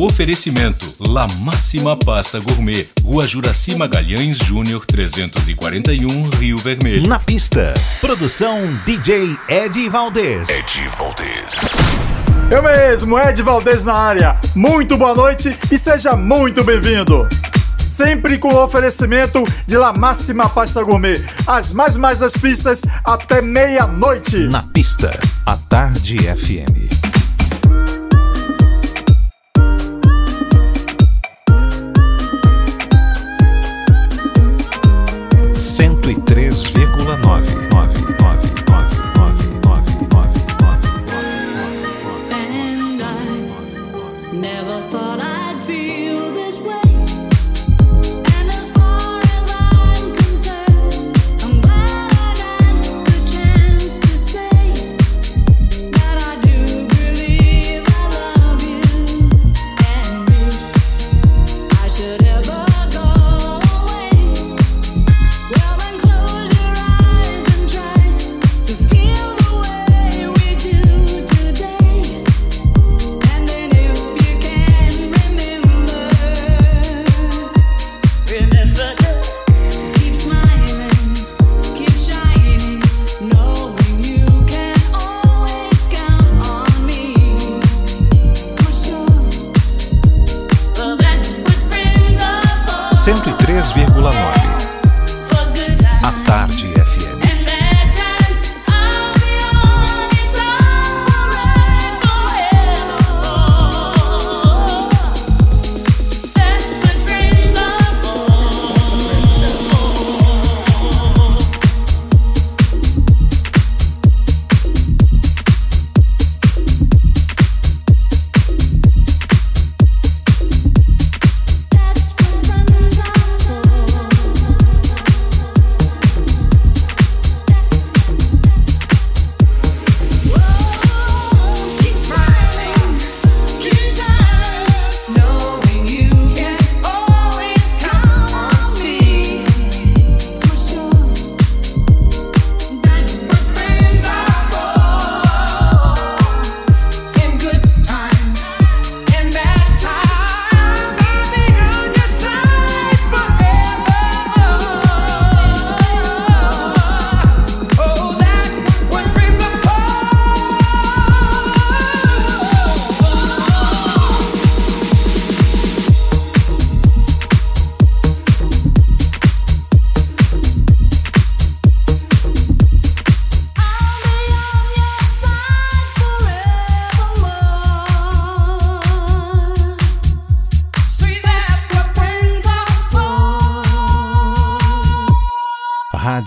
Oferecimento La Máxima Pasta Gourmet, Rua Juraci Magalhães Júnior 341, Rio Vermelho. Na pista. Produção DJ Ed Valdez. Ed Valdez. Eu mesmo, Ed Valdez na área. Muito boa noite e seja muito bem-vindo. Sempre com o oferecimento de La Máxima Pasta Gourmet. As mais mais das pistas até meia-noite. Na pista. A Tarde FM.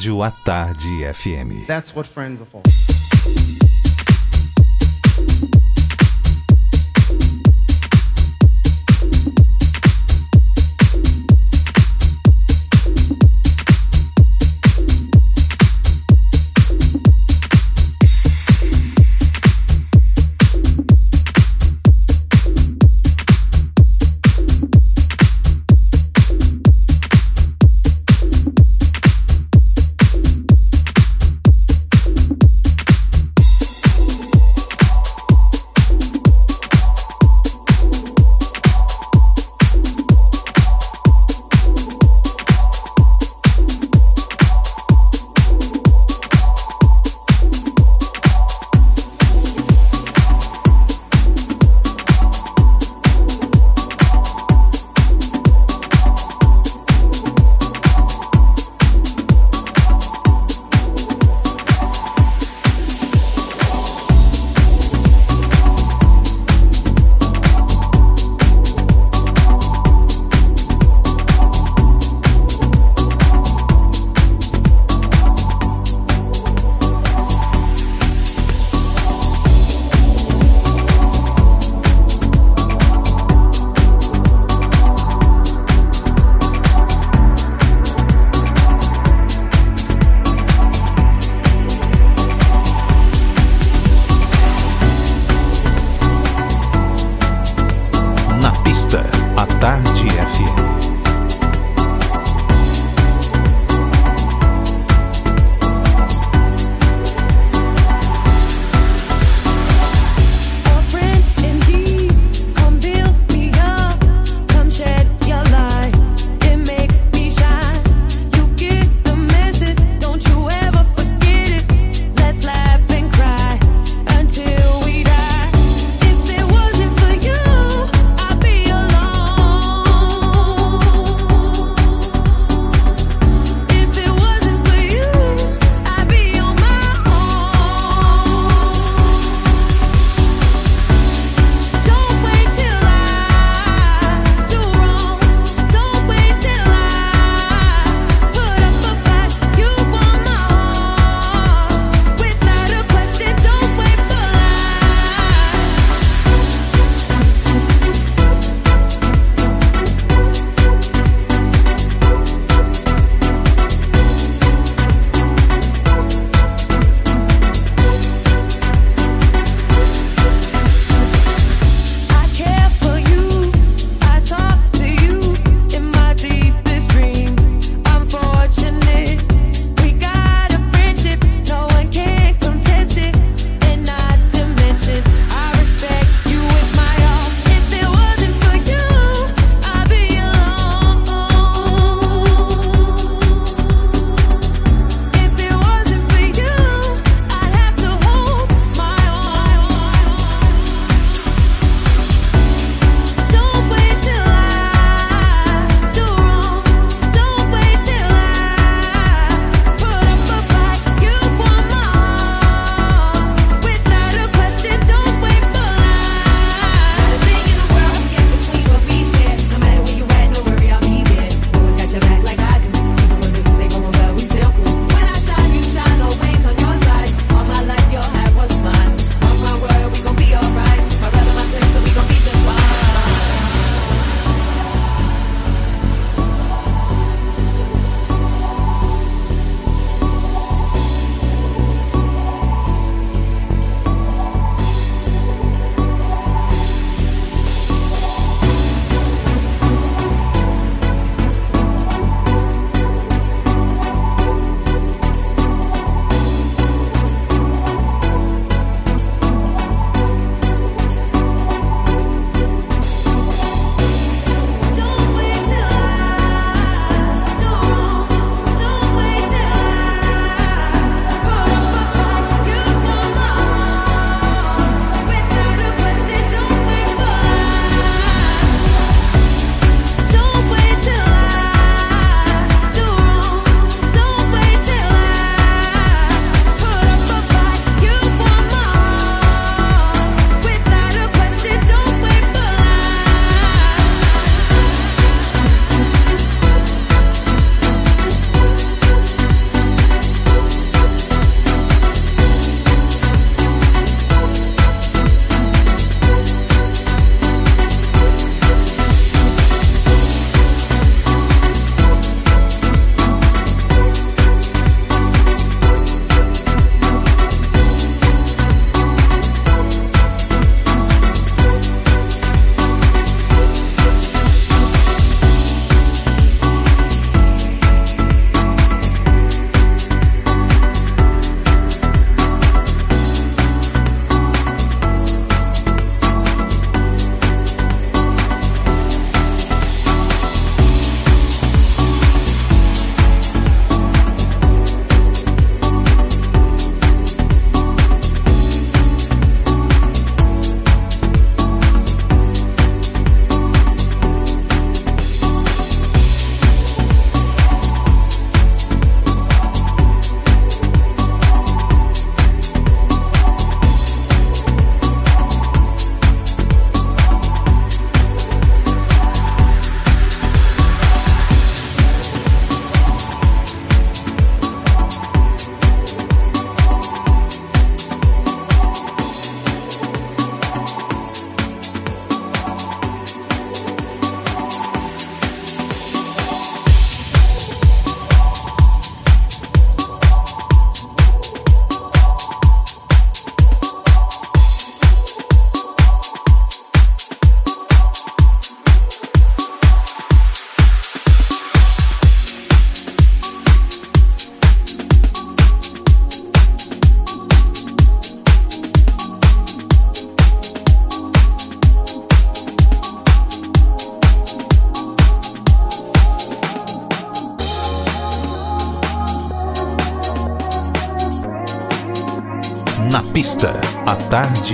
Rádio A Tarde FM. That's what friends are for.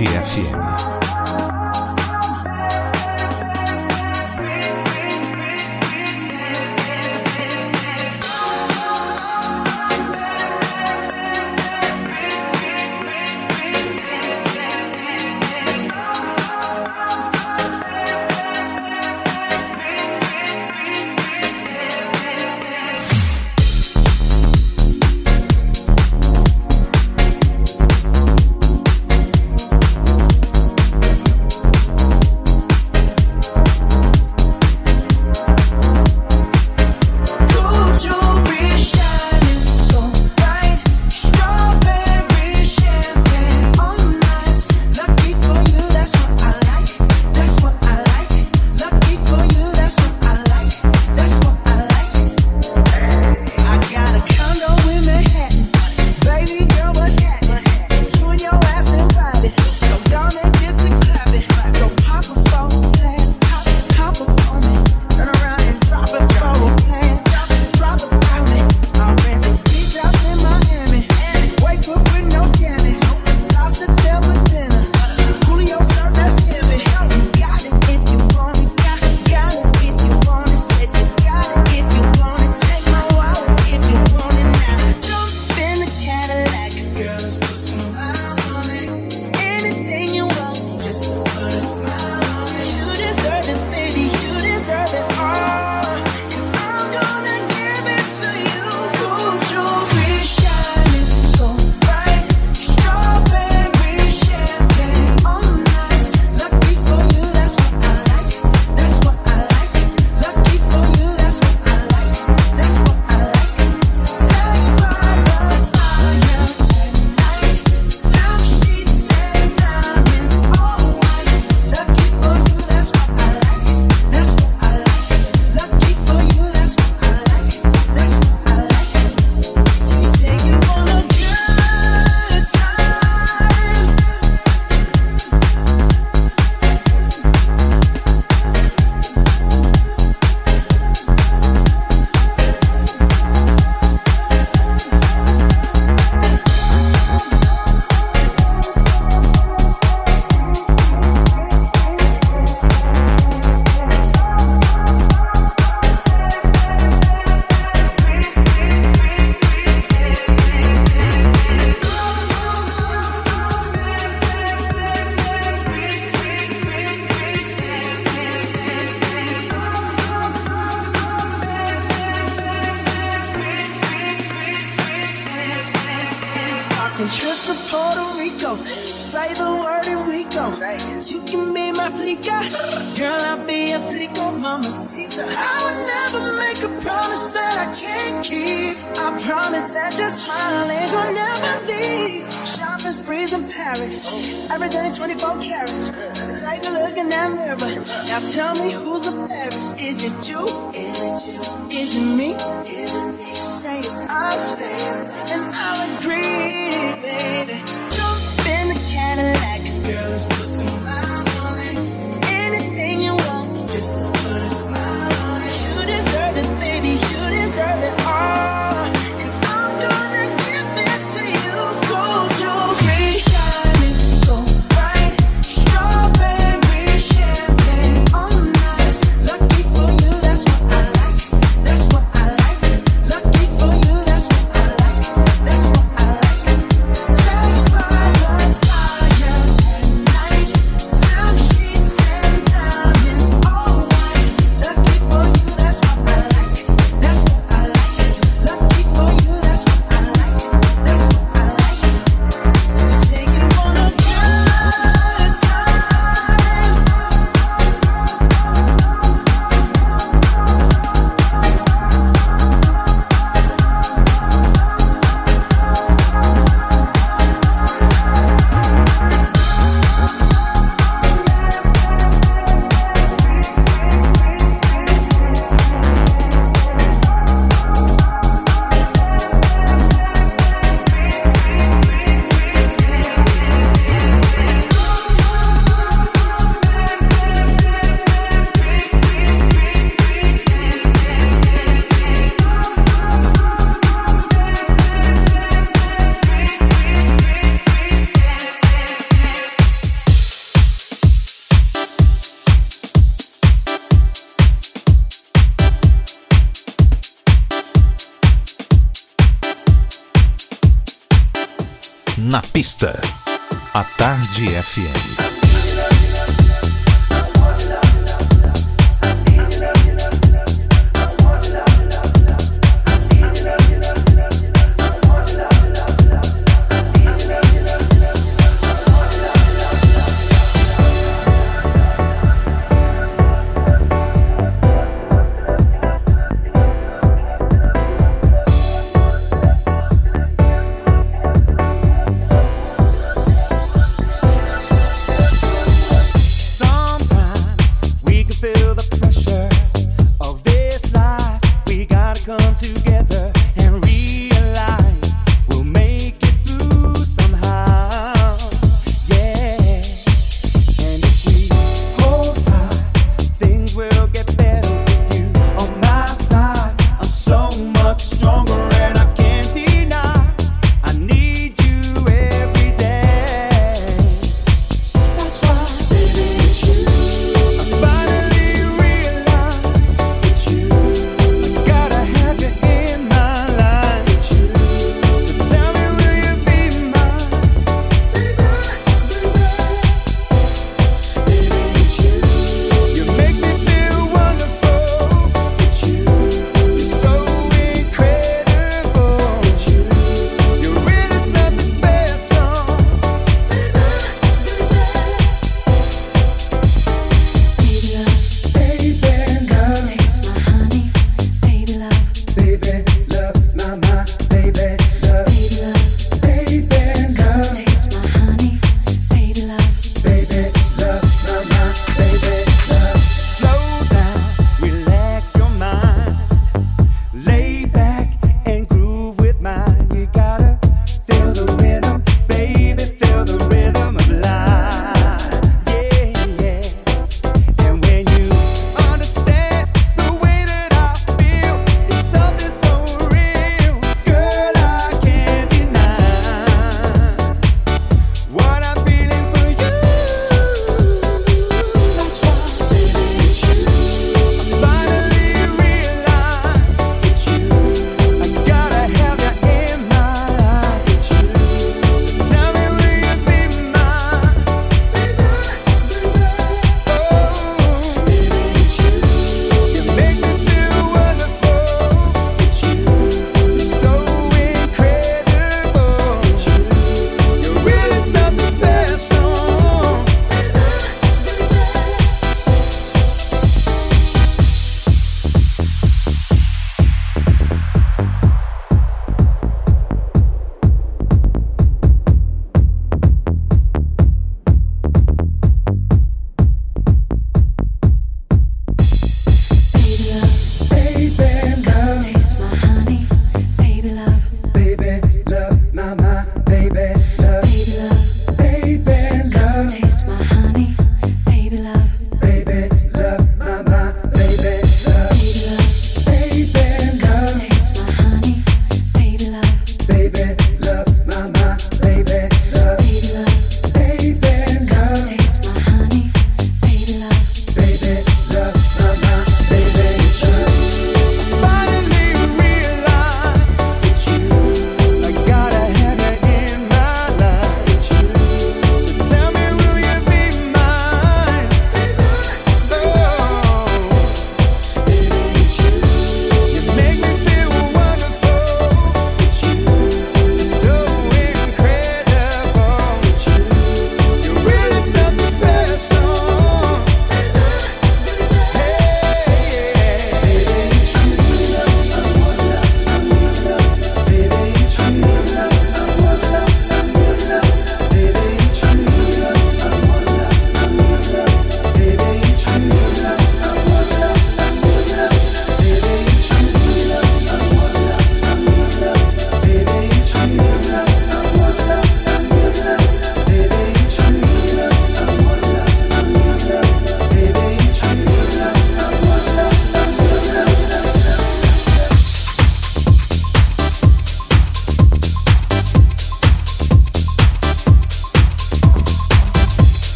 Tarde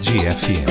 Tarde FM.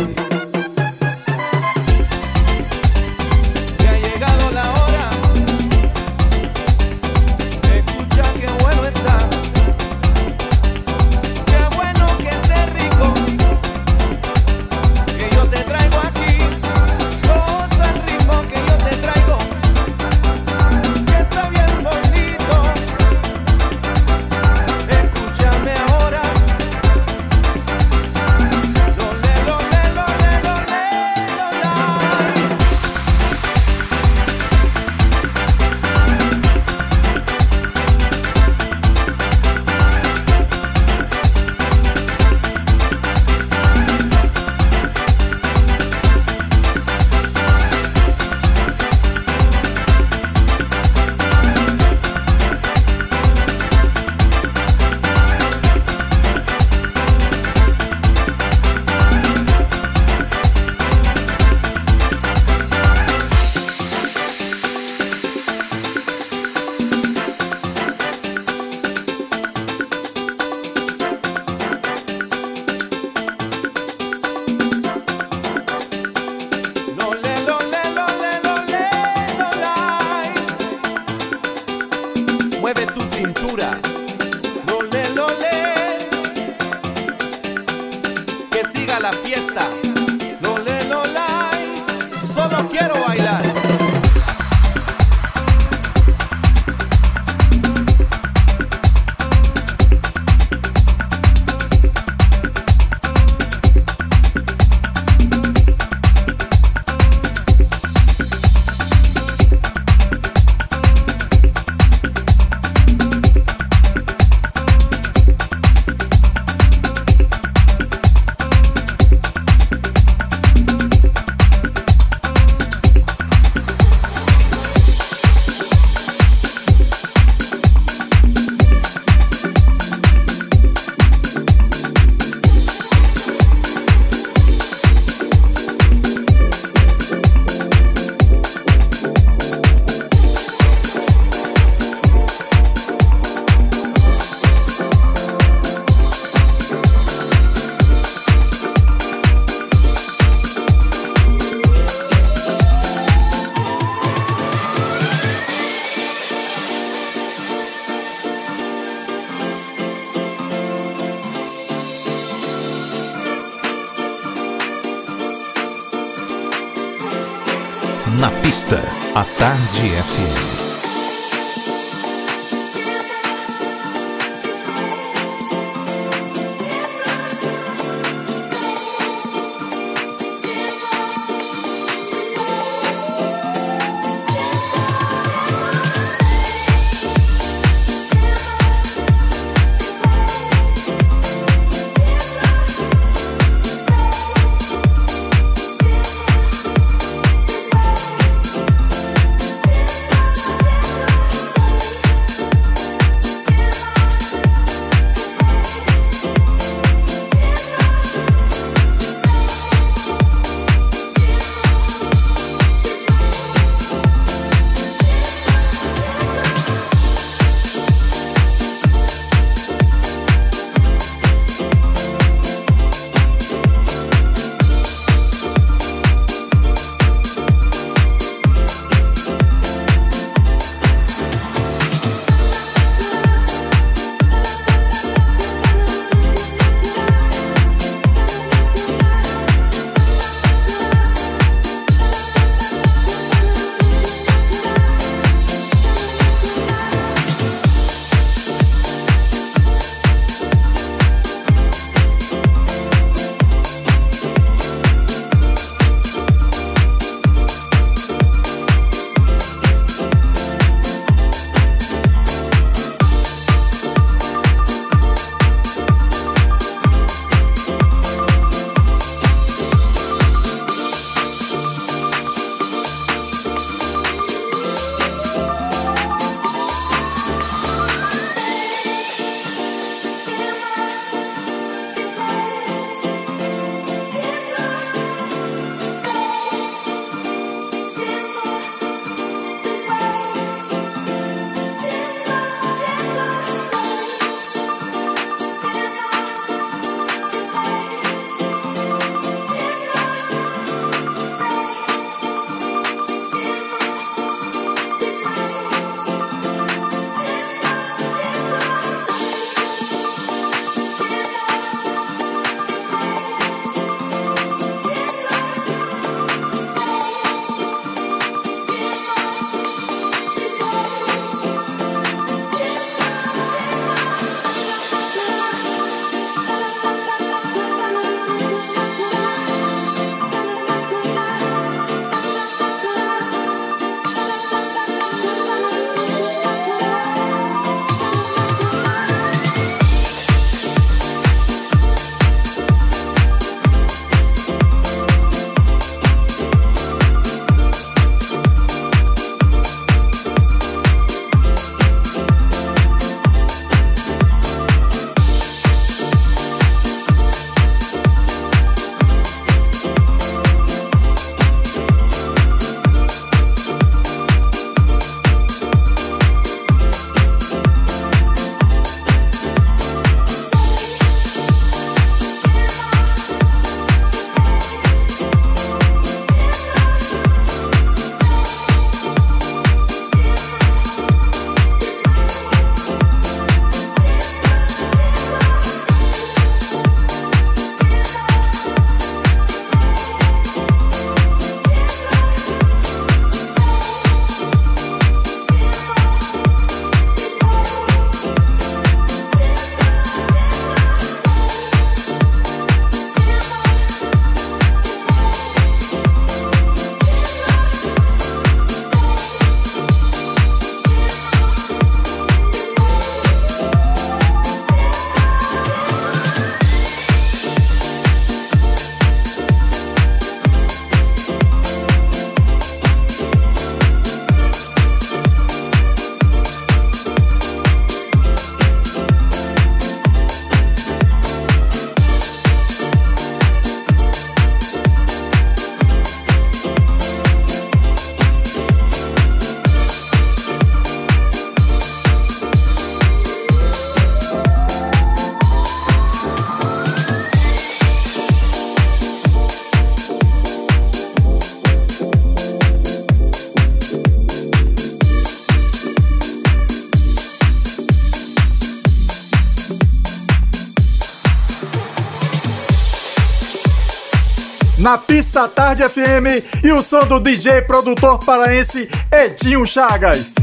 Pista Tarde FM e o som do DJ produtor paraense Edinho Chagas.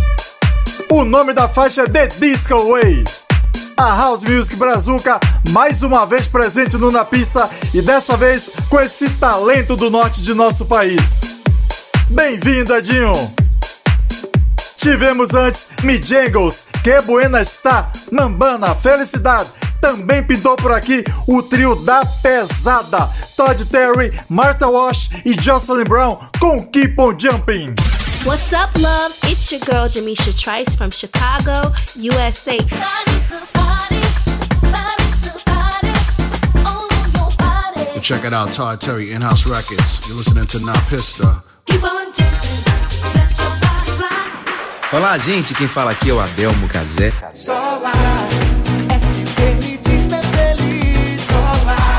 O nome da faixa é The Disco Way. A House Music Brazuca mais uma vez presente no Na Pista e dessa vez com esse talento do norte de nosso país. Bem-vindo, Edinho! Tivemos antes Mijangles, Que Buena Está, Mambana, Felicidade. Também pintou por aqui o trio da pesada, Todd Terry, Martha Wash e Jocelyn Brown com Keep On Jumping. What's up, loves? It's your girl Jamisha Trice from Chicago, USA. Check it out, Todd Terry, In House Records. You're listening to Na Pista. Olá, gente. Quem fala aqui é o Adelmo Cazé.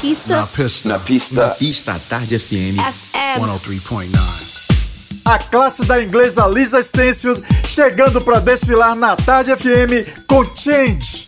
pista Na Pista Na pista. Na Pista Tarde FM. FM. 103.9. A classe da inglesa Lisa Stansfield chegando para desfilar na Tarde FM com Change.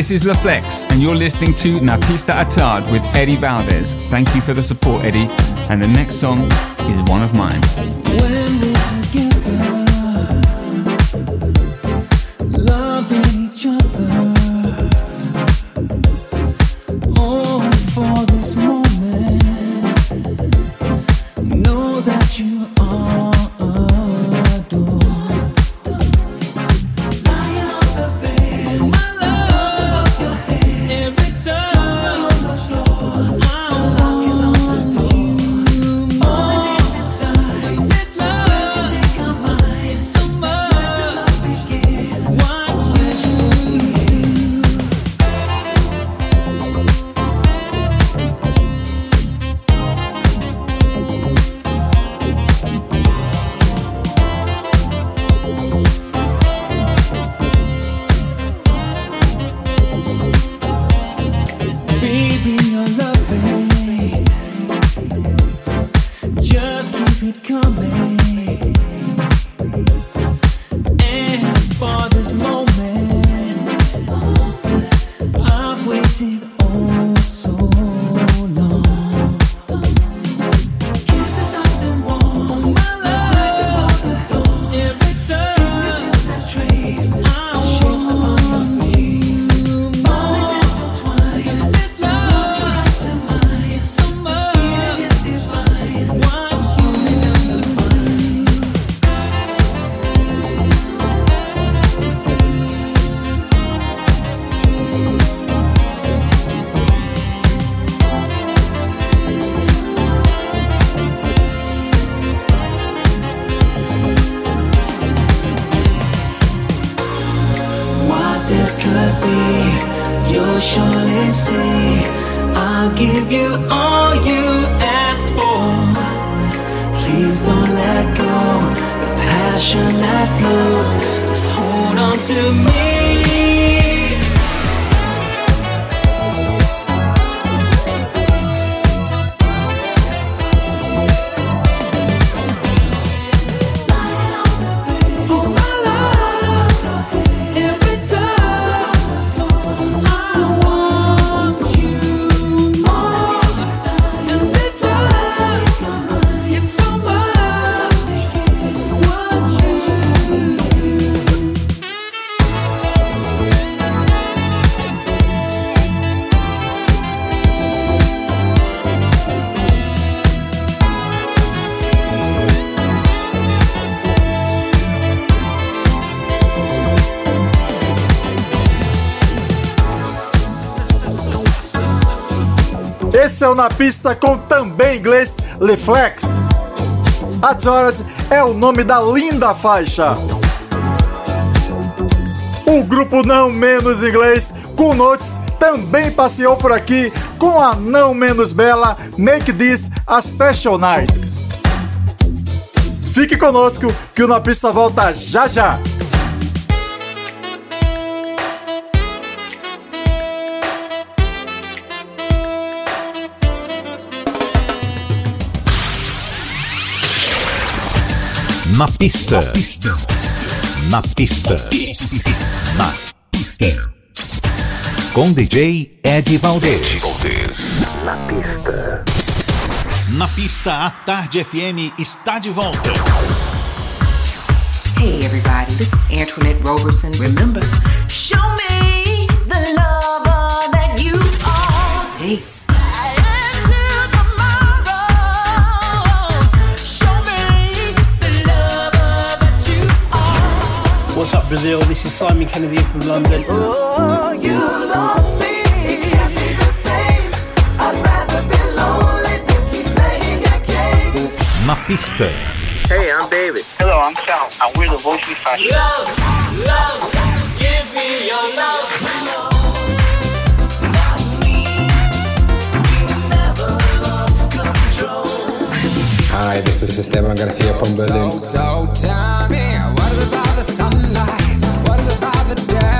This is LaFlex, and you're listening to Napista Atard with Eddie Valdez. Thank you for the support, Eddie. And the next song is one of mine. O Na Pista com também inglês Leflex. Adoras é o nome da linda faixa. O grupo não menos inglês, com Notes, também passeou por aqui com a não menos bela Make This a Special Night. Fique conosco que o Na Pista volta já já. Na pista. Na pista. Na pista. Com DJ Ed Valdez. Na pista. Na pista, a Tarde FM está de volta. Hey everybody, this is Antoinette Roberson. Remember, Brazil? This is Simon Kennedy from London. Oh, you love me. Can't be the same. I'd rather be lonely than keep playing your games. Na pista. Hey, I'm David. Hello, I'm Sal, and we're the Voice We Fashion. Love, love, give me your love. Hi, this is Esteban Garcia from Berlin. So tell me, what is about the sunlight?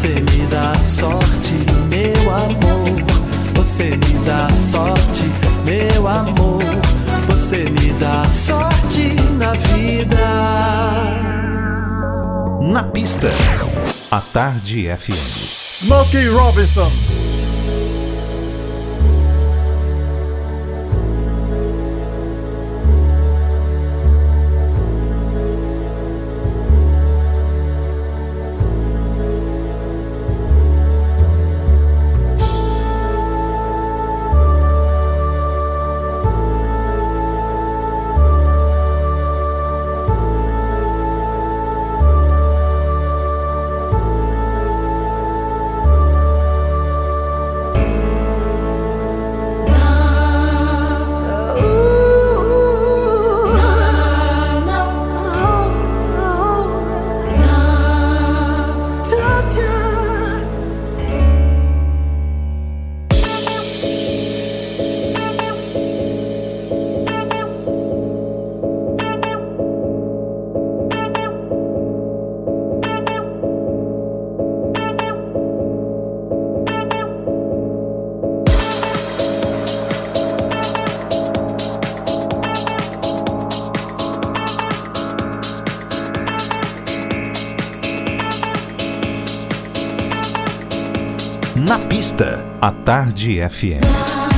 Você me dá sorte, meu amor. Você me dá sorte, meu amor. Você me dá sorte na vida. Na pista, a tarde FM. Smokey Robinson. Tarde FM.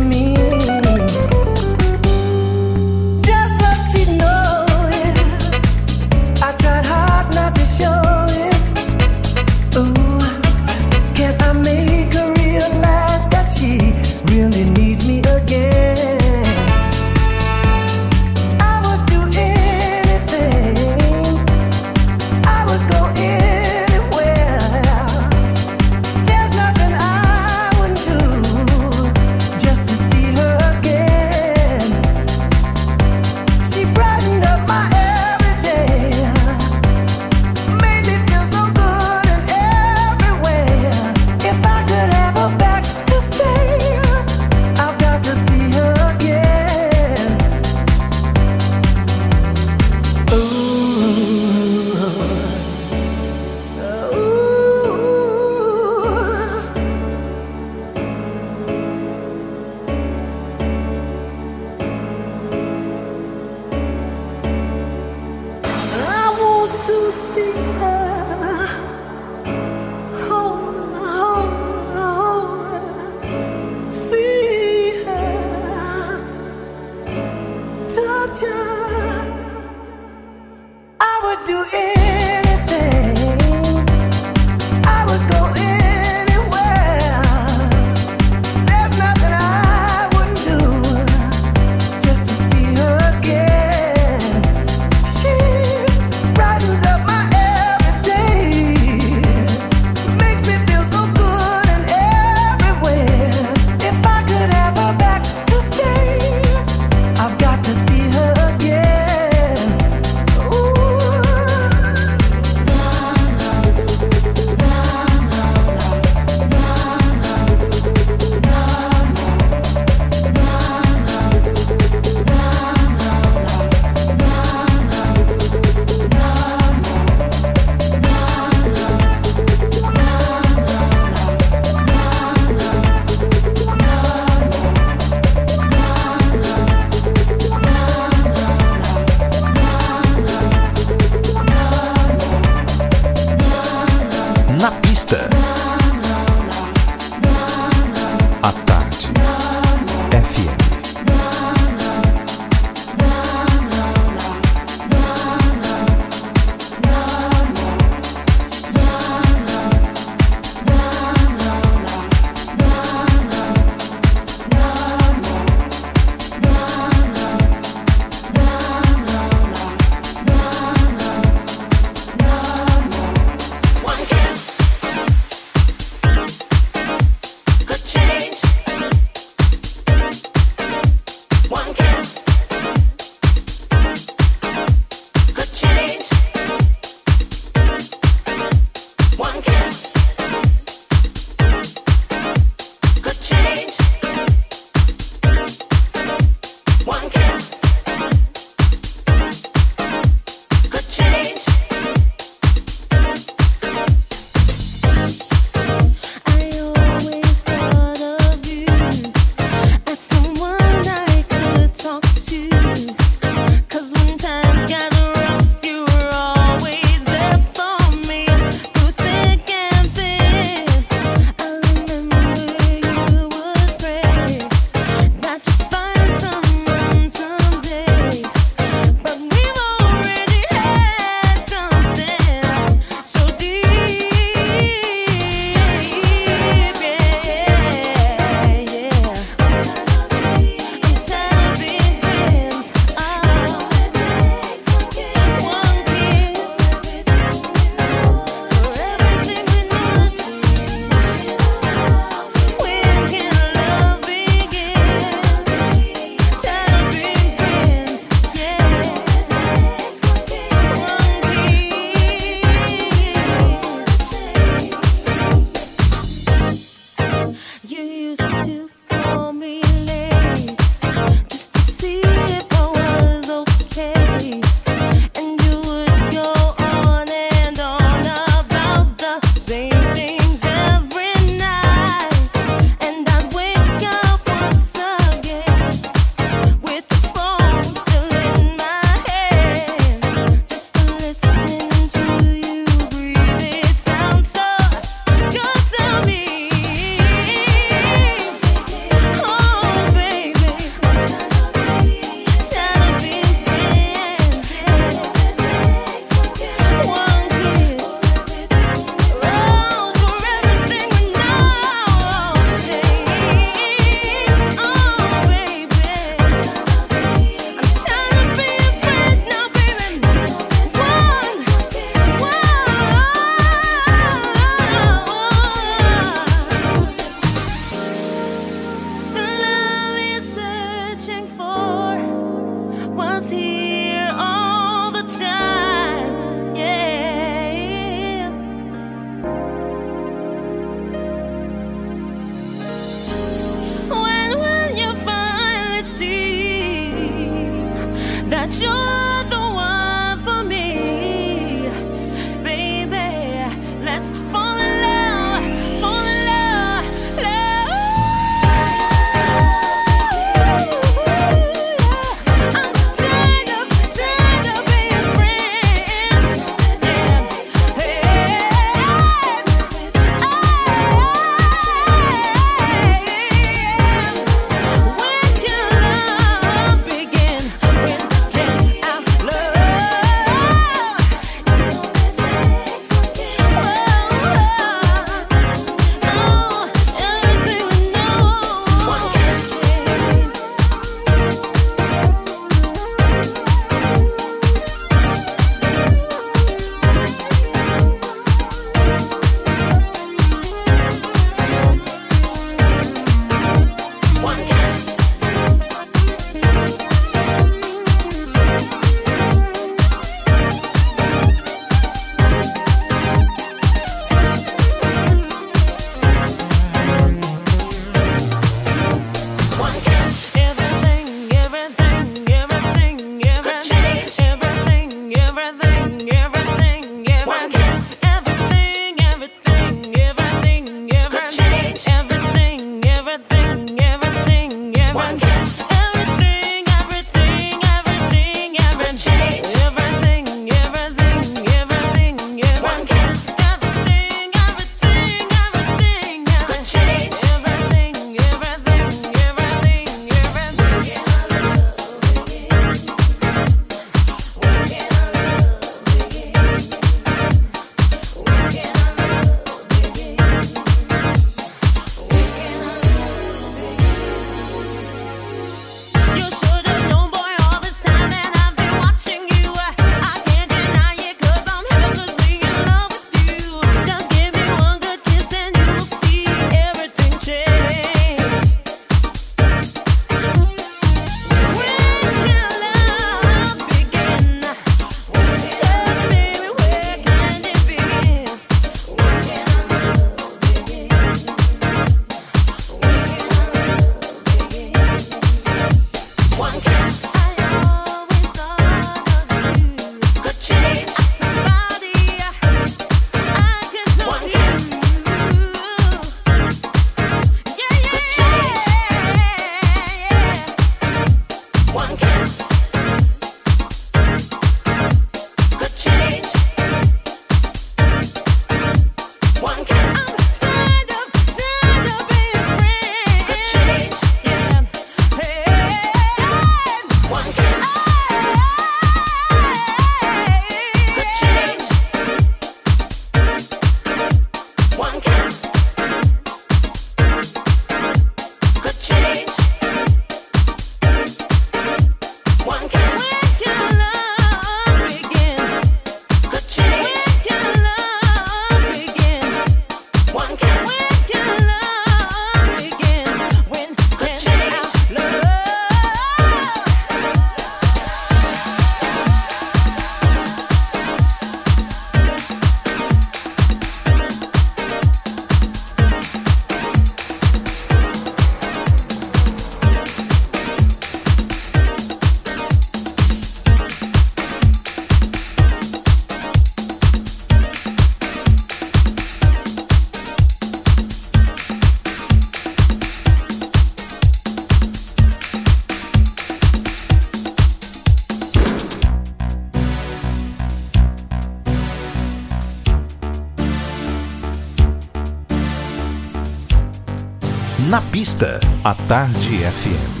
Pista, a Tarde FM.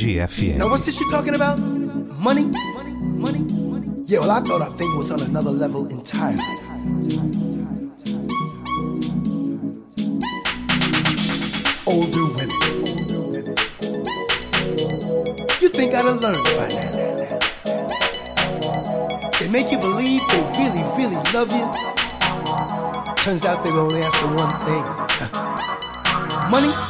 GFN. Now, what's this you talking about? Money? Money? Money? Money? Yeah, well, I thought our thing was on another level entirely. Older women. You think I'd have learned by now. They make you believe they really, really love you. Turns out they were only after one thing money.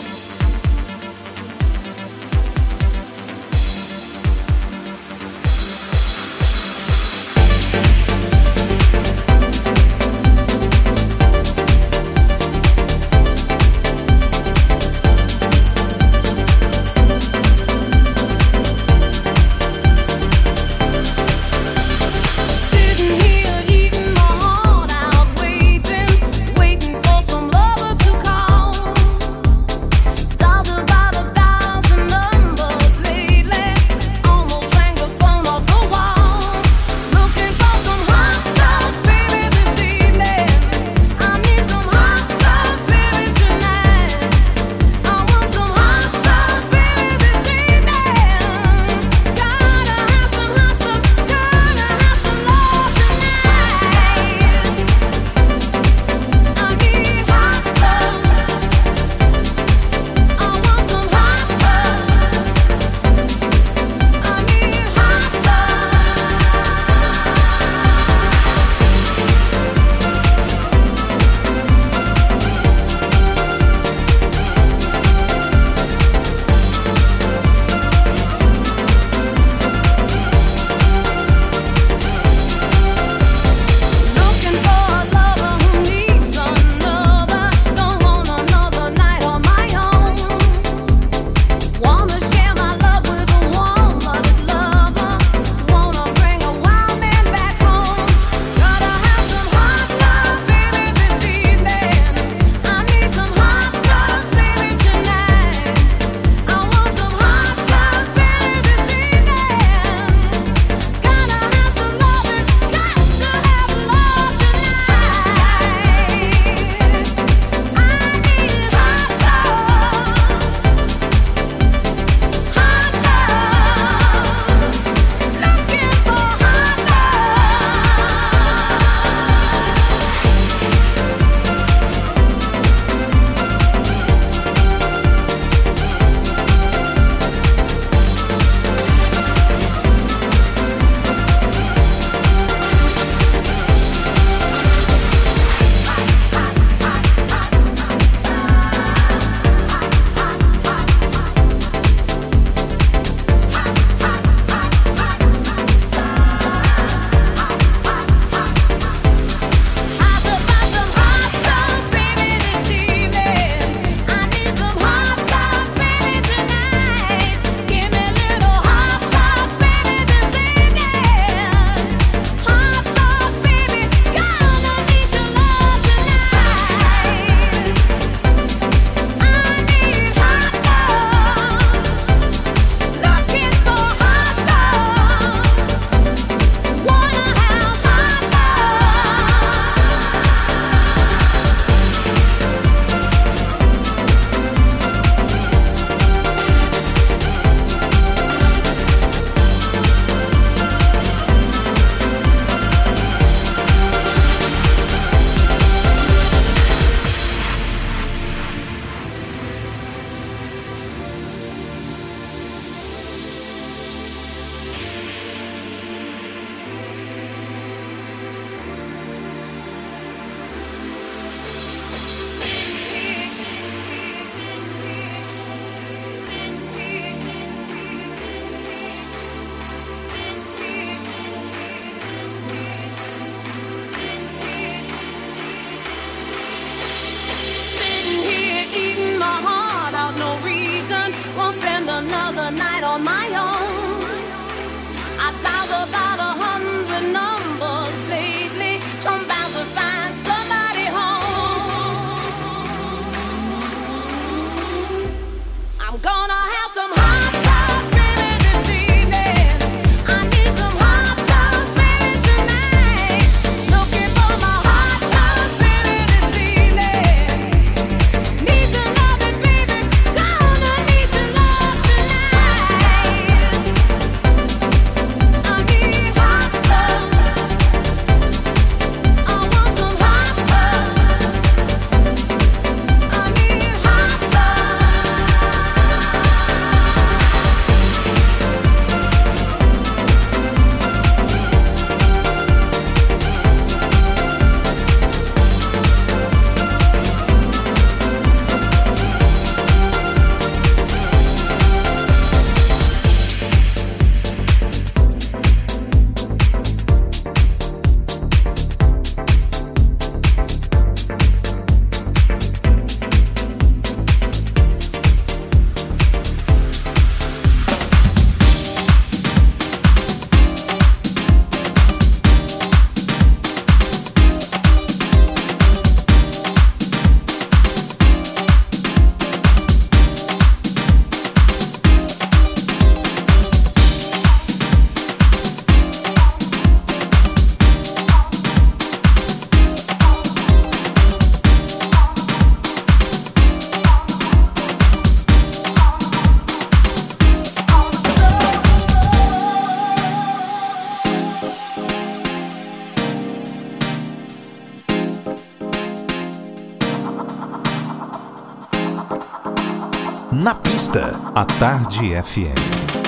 A Tarde FM.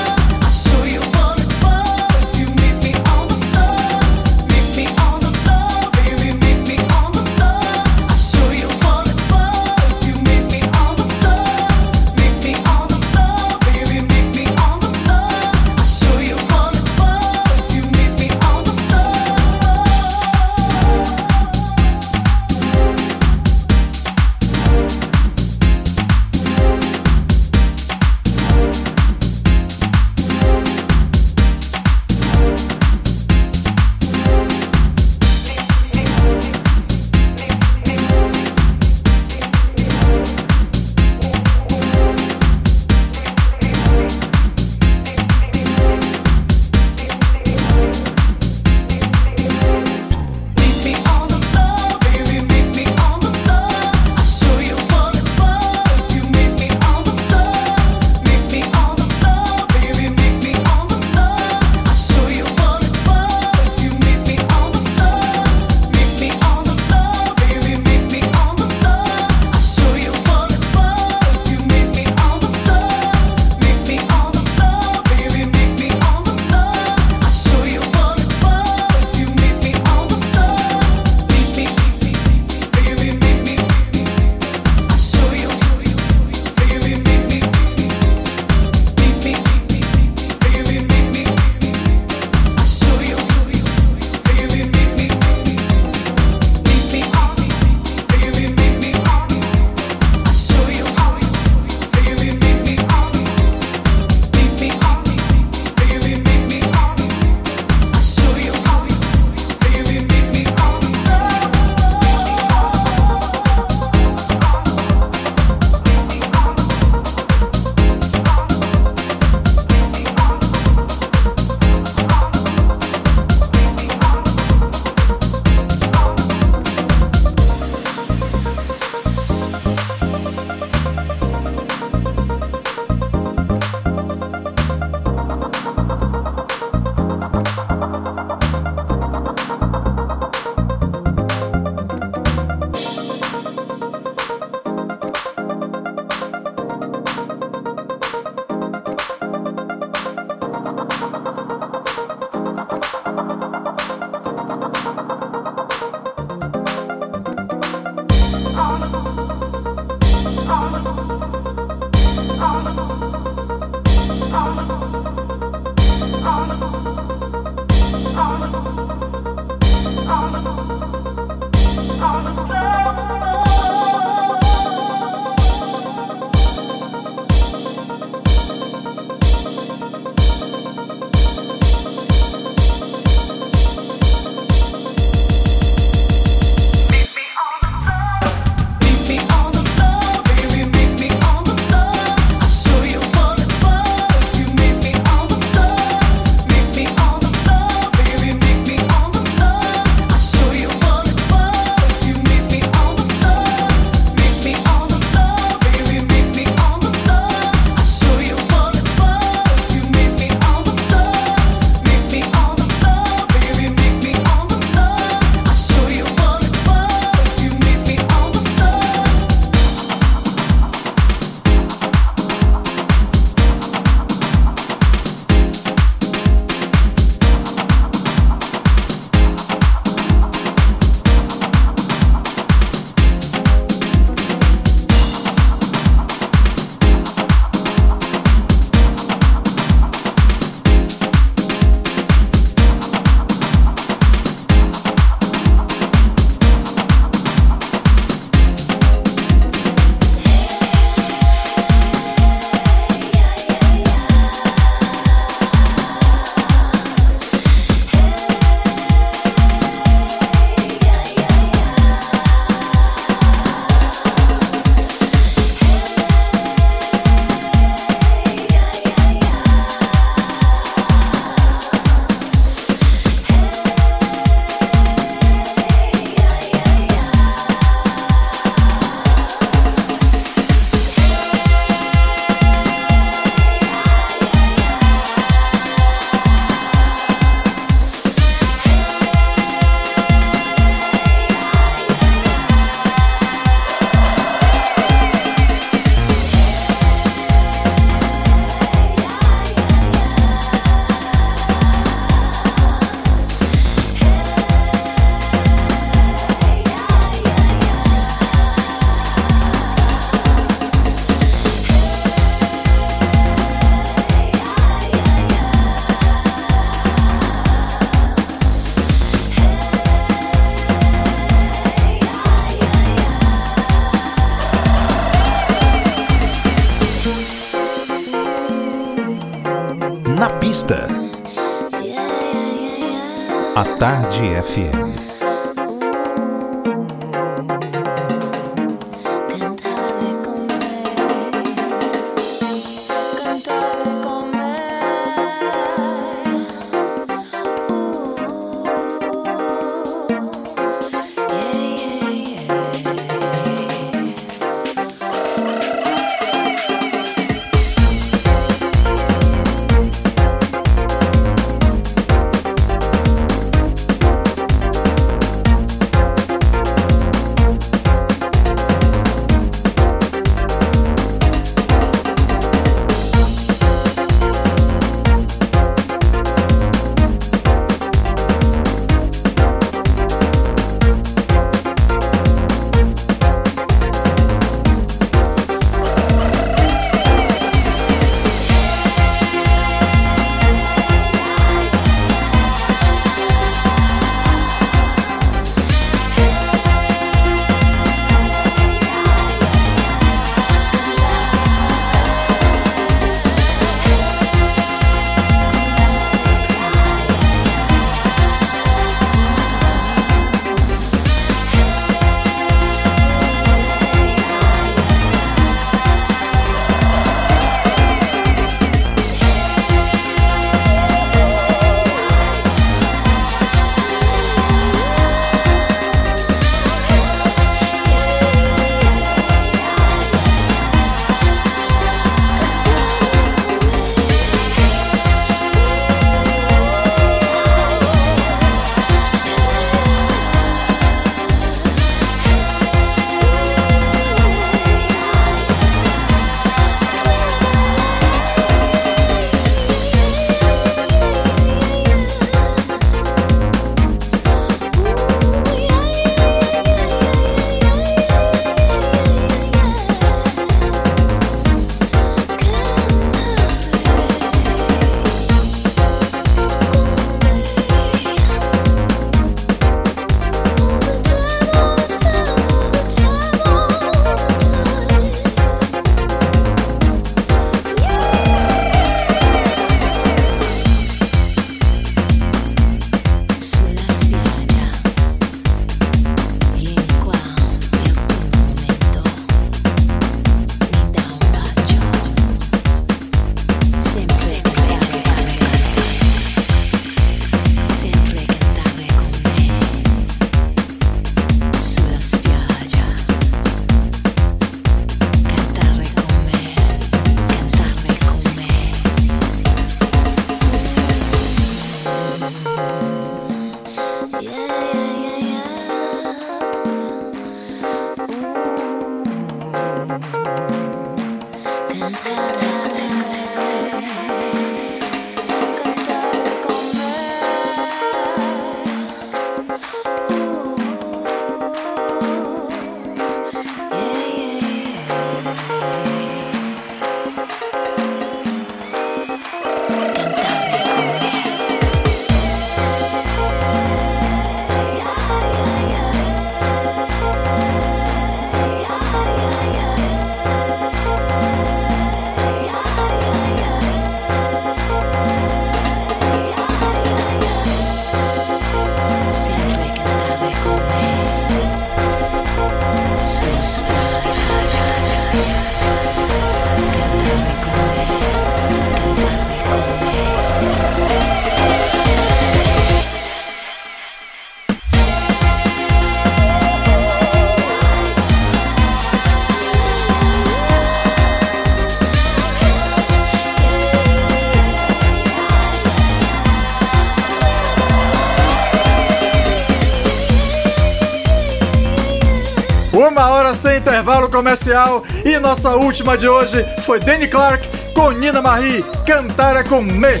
Comercial e nossa última de hoje foi Danny Clark com Nina Marie, Cantar é com Me.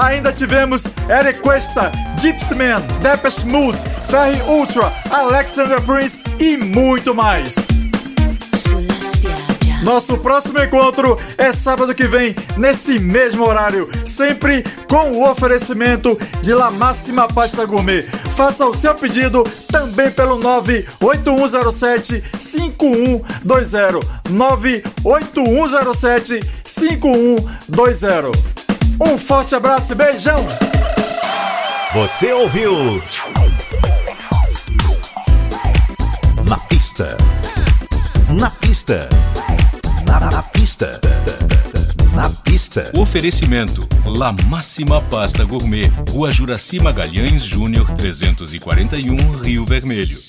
Ainda tivemos Eric Cuesta, Gypsy Man, Depeche Mode, Ferry Ultra, Alexander Prince e muito mais. Nosso próximo encontro é sábado que vem, nesse mesmo horário, sempre com o oferecimento de La Máxima Pasta Gourmet. Faça o seu pedido também pelo 98107 5120. 98107 5120. Um forte abraço e beijão! Você ouviu? Na pista. Na pista. Na, na pista. Na pista. Oferecimento: La Máxima Pasta Gourmet, Rua Juraci Magalhães Júnior 341, Rio Vermelho.